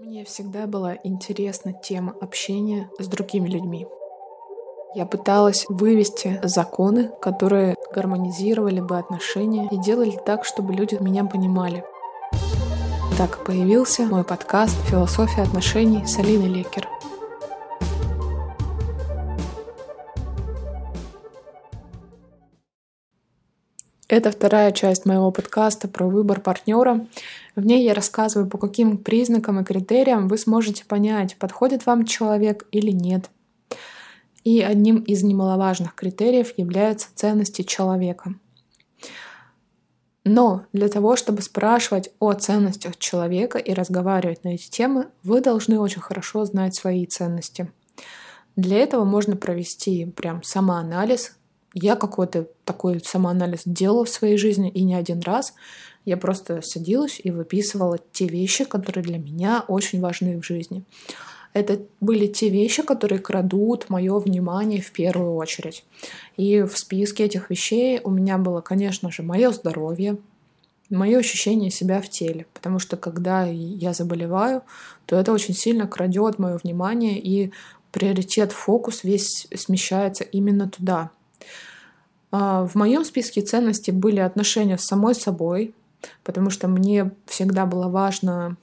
Мне всегда была интересна тема общения с другими людьми. Я пыталась вывести законы, которые гармонизировали бы отношения и делали так, чтобы люди меня понимали. Так появился мой подкаст «Философия отношений» с Алиной Лекер. Это вторая часть моего подкаста про выбор партнера. В ней я рассказываю, по каким признакам и критериям вы сможете понять, подходит вам человек или нет. И одним из немаловажных критериев являются ценности человека. Но для того, чтобы спрашивать о ценностях человека и разговаривать на эти темы, вы должны очень хорошо знать свои ценности. Для этого можно провести прям самоанализ, я какой-то такой самоанализ делала в своей жизни и не один раз. Я просто садилась и выписывала те вещи, которые для меня очень важны в жизни. Это были те вещи, которые крадут мое внимание в первую очередь. И в списке этих вещей у меня было, конечно же, мое здоровье, мое ощущение себя в теле. Потому что когда я заболеваю, то это очень сильно крадет мое внимание, и приоритет, фокус весь смещается именно туда. А, в моем списке ценностей были отношения с самой собой, потому что мне всегда было важно,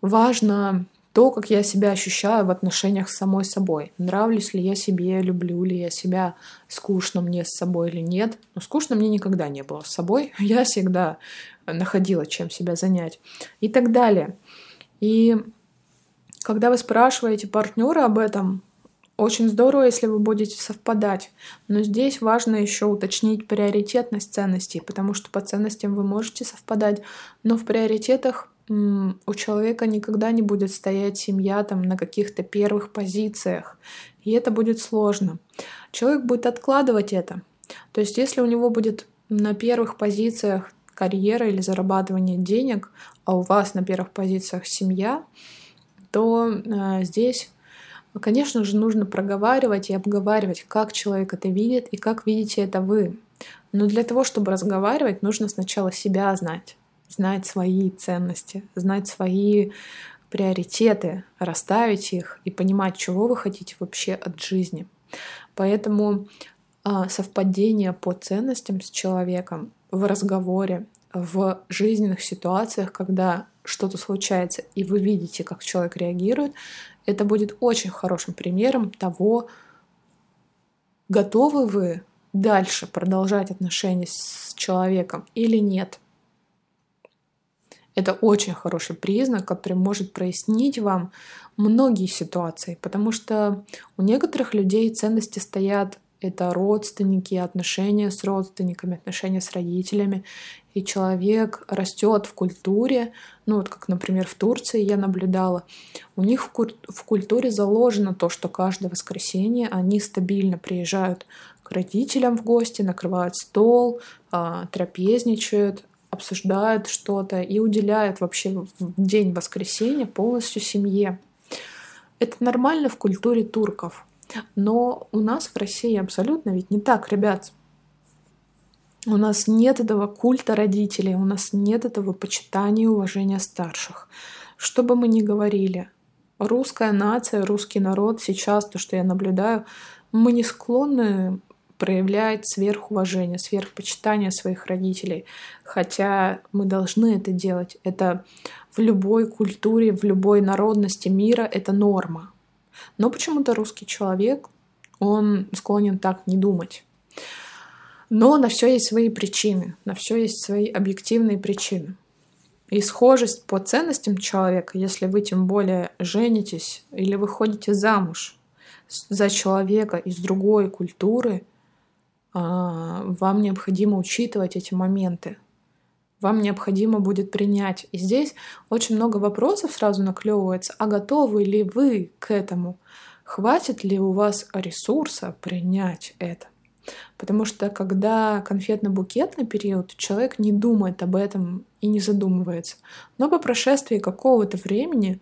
важно то, как я себя ощущаю в отношениях с самой собой. Нравлюсь ли я себе, люблю ли я себя, скучно мне с собой или нет. Но скучно мне никогда не было с собой. Я всегда находила, чем себя занять. И так далее. И когда вы спрашиваете партнера об этом, очень здорово, если вы будете совпадать, но здесь важно еще уточнить приоритетность ценностей, потому что по ценностям вы можете совпадать, но в приоритетах у человека никогда не будет стоять семья там на каких-то первых позициях, и это будет сложно. Человек будет откладывать это. То есть если у него будет на первых позициях карьера или зарабатывание денег, а у вас на первых позициях семья, то э, здесь Конечно же, нужно проговаривать и обговаривать, как человек это видит и как видите это вы. Но для того, чтобы разговаривать, нужно сначала себя знать, знать свои ценности, знать свои приоритеты, расставить их и понимать, чего вы хотите вообще от жизни. Поэтому а, совпадение по ценностям с человеком в разговоре, в жизненных ситуациях, когда что-то случается, и вы видите, как человек реагирует, это будет очень хорошим примером того, готовы вы дальше продолжать отношения с человеком или нет. Это очень хороший признак, который может прояснить вам многие ситуации, потому что у некоторых людей ценности стоят это родственники, отношения с родственниками, отношения с родителями. И человек растет в культуре, ну вот как, например, в Турции я наблюдала, у них в, куль- в культуре заложено то, что каждое воскресенье они стабильно приезжают к родителям в гости, накрывают стол, э, трапезничают, обсуждают что-то и уделяют вообще в день воскресенья полностью семье. Это нормально в культуре турков. Но у нас в России абсолютно ведь не так, ребят. У нас нет этого культа родителей, у нас нет этого почитания и уважения старших. Что бы мы ни говорили, русская нация, русский народ сейчас, то, что я наблюдаю, мы не склонны проявлять сверхуважение, сверхпочитание своих родителей, хотя мы должны это делать. Это в любой культуре, в любой народности мира это норма. Но почему-то русский человек, он склонен так не думать. Но на все есть свои причины, на все есть свои объективные причины. И схожесть по ценностям человека, если вы тем более женитесь или выходите замуж за человека из другой культуры, а, вам необходимо учитывать эти моменты вам необходимо будет принять. И здесь очень много вопросов сразу наклевывается. А готовы ли вы к этому? Хватит ли у вас ресурса принять это? Потому что когда конфетно-букетный период, человек не думает об этом и не задумывается. Но по прошествии какого-то времени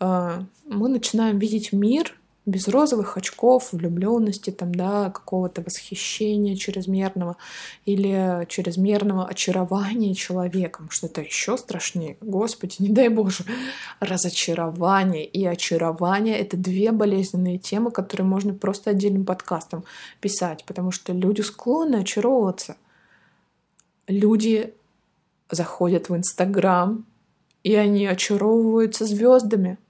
э, мы начинаем видеть мир без розовых очков, влюбленности, там, да, какого-то восхищения чрезмерного или чрезмерного очарования человеком, что это еще страшнее. Господи, не дай Боже. Разочарование и очарование — это две болезненные темы, которые можно просто отдельным подкастом писать, потому что люди склонны очаровываться. Люди заходят в Инстаграм, и они очаровываются звездами —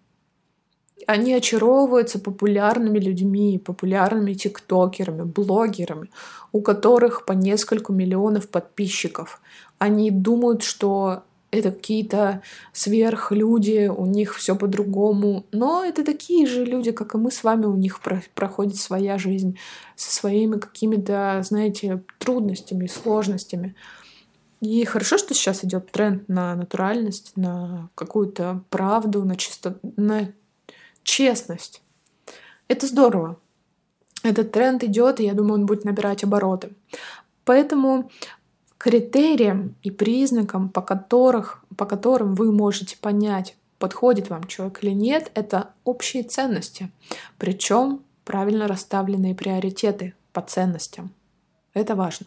они очаровываются популярными людьми, популярными тиктокерами, блогерами, у которых по несколько миллионов подписчиков. Они думают, что это какие-то сверхлюди, у них все по-другому. Но это такие же люди, как и мы с вами, у них про проходит своя жизнь со своими какими-то, знаете, трудностями, сложностями. И хорошо, что сейчас идет тренд на натуральность, на какую-то правду, на чисто, на честность. Это здорово. Этот тренд идет, и я думаю, он будет набирать обороты. Поэтому критериям и признакам, по, которых, по которым вы можете понять, подходит вам человек или нет, это общие ценности. Причем правильно расставленные приоритеты по ценностям. Это важно.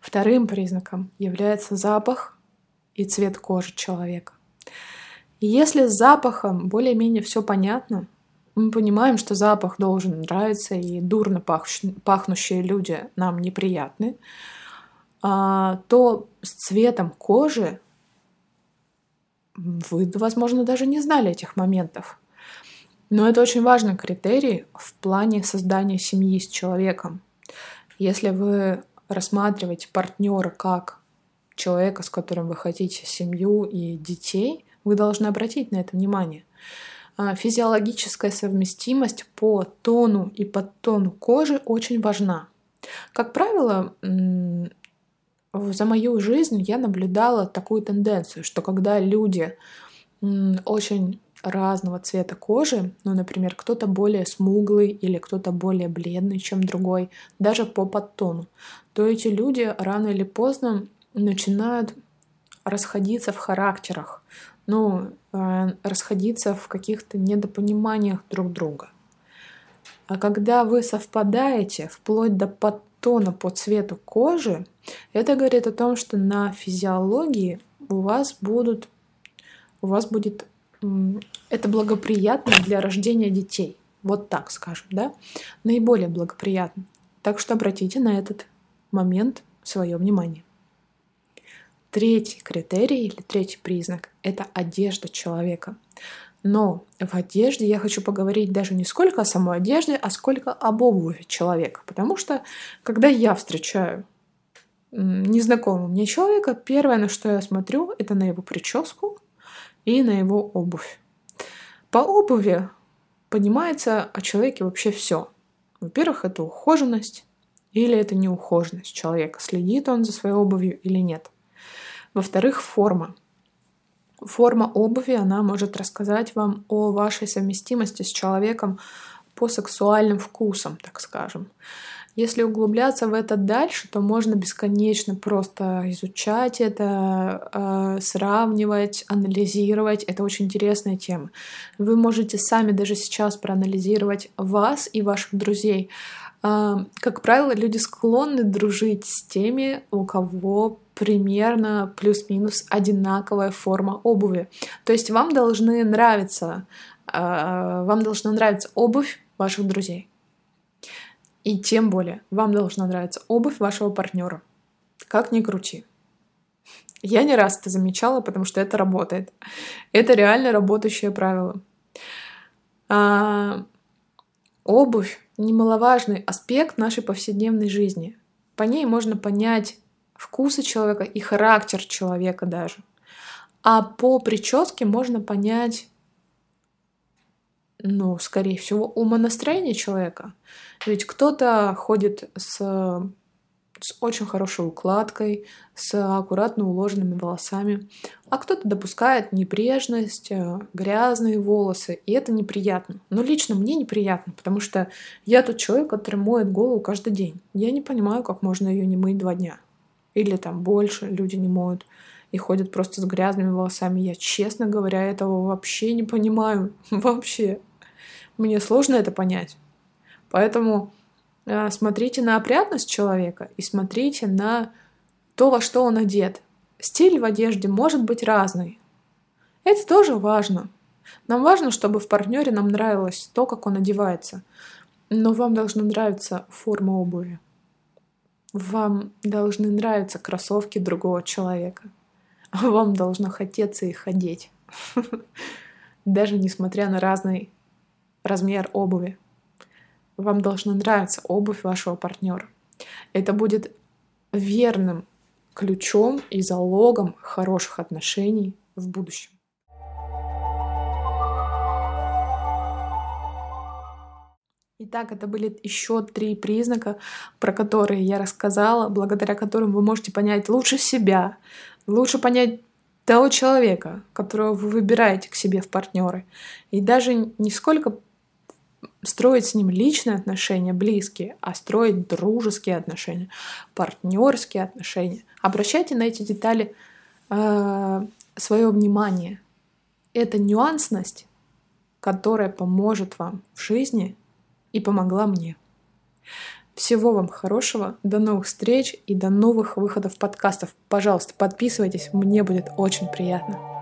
Вторым признаком является запах и цвет кожи человека. И если с запахом более-менее все понятно, мы понимаем, что запах должен нравиться, и дурно пахнущие люди нам неприятны, а, то с цветом кожи вы, возможно, даже не знали этих моментов. Но это очень важный критерий в плане создания семьи с человеком. Если вы рассматриваете партнера как человека, с которым вы хотите семью и детей, вы должны обратить на это внимание. А, физиологическая совместимость по тону и подтону кожи очень важна. Как правило, за мою жизнь я наблюдала такую тенденцию, что когда люди очень разного цвета кожи, ну, например, кто-то более смуглый или кто-то более бледный, чем другой, даже по подтону, то эти люди рано или поздно начинают расходиться в характерах ну, э, расходиться в каких-то недопониманиях друг друга. А когда вы совпадаете вплоть до подтона по цвету кожи, это говорит о том, что на физиологии у вас будут, у вас будет это благоприятно для рождения детей. Вот так скажем, да? Наиболее благоприятно. Так что обратите на этот момент свое внимание. Третий критерий или третий признак — это одежда человека. Но в одежде я хочу поговорить даже не сколько о самой одежде, а сколько об обуви человека. Потому что, когда я встречаю незнакомого мне человека, первое, на что я смотрю, это на его прическу и на его обувь. По обуви понимается о человеке вообще все. Во-первых, это ухоженность или это неухоженность человека, следит он за своей обувью или нет. Во-вторых, форма. Форма обуви, она может рассказать вам о вашей совместимости с человеком по сексуальным вкусам, так скажем. Если углубляться в это дальше, то можно бесконечно просто изучать это, э, сравнивать, анализировать. Это очень интересная тема. Вы можете сами даже сейчас проанализировать вас и ваших друзей. Э, как правило, люди склонны дружить с теми, у кого примерно плюс-минус одинаковая форма обуви. То есть вам должны нравиться, э, вам должна нравиться обувь ваших друзей. И тем более вам должна нравиться обувь вашего партнера. Как ни крути. Я не раз это замечала, потому что это работает. Это реально работающее правило. А, обувь немаловажный аспект нашей повседневной жизни. По ней можно понять вкусы человека и характер человека даже. А по прическе можно понять, ну, скорее всего, умонастроение человека. Ведь кто-то ходит с, с очень хорошей укладкой, с аккуратно уложенными волосами, а кто-то допускает небрежность, э, грязные волосы, и это неприятно. Но лично мне неприятно, потому что я тот человек, который моет голову каждый день. Я не понимаю, как можно ее не мыть два дня или там больше люди не моют и ходят просто с грязными волосами. Я, честно говоря, этого вообще не понимаю. Вообще. Мне сложно это понять. Поэтому э, смотрите на опрятность человека и смотрите на то, во что он одет. Стиль в одежде может быть разный. Это тоже важно. Нам важно, чтобы в партнере нам нравилось то, как он одевается. Но вам должна нравиться форма обуви. Вам должны нравиться кроссовки другого человека. Вам должно хотеться их одеть. Даже несмотря на разный размер обуви. Вам должна нравиться обувь вашего партнера. Это будет верным ключом и залогом хороших отношений в будущем. Итак, это были еще три признака, про которые я рассказала, благодаря которым вы можете понять лучше себя, лучше понять того человека, которого вы выбираете к себе в партнеры. И даже не сколько строить с ним личные отношения, близкие, а строить дружеские отношения, партнерские отношения. Обращайте на эти детали э, свое внимание. Это нюансность, которая поможет вам в жизни и помогла мне. Всего вам хорошего, до новых встреч и до новых выходов подкастов. Пожалуйста, подписывайтесь, мне будет очень приятно.